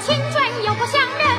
青春又不像人。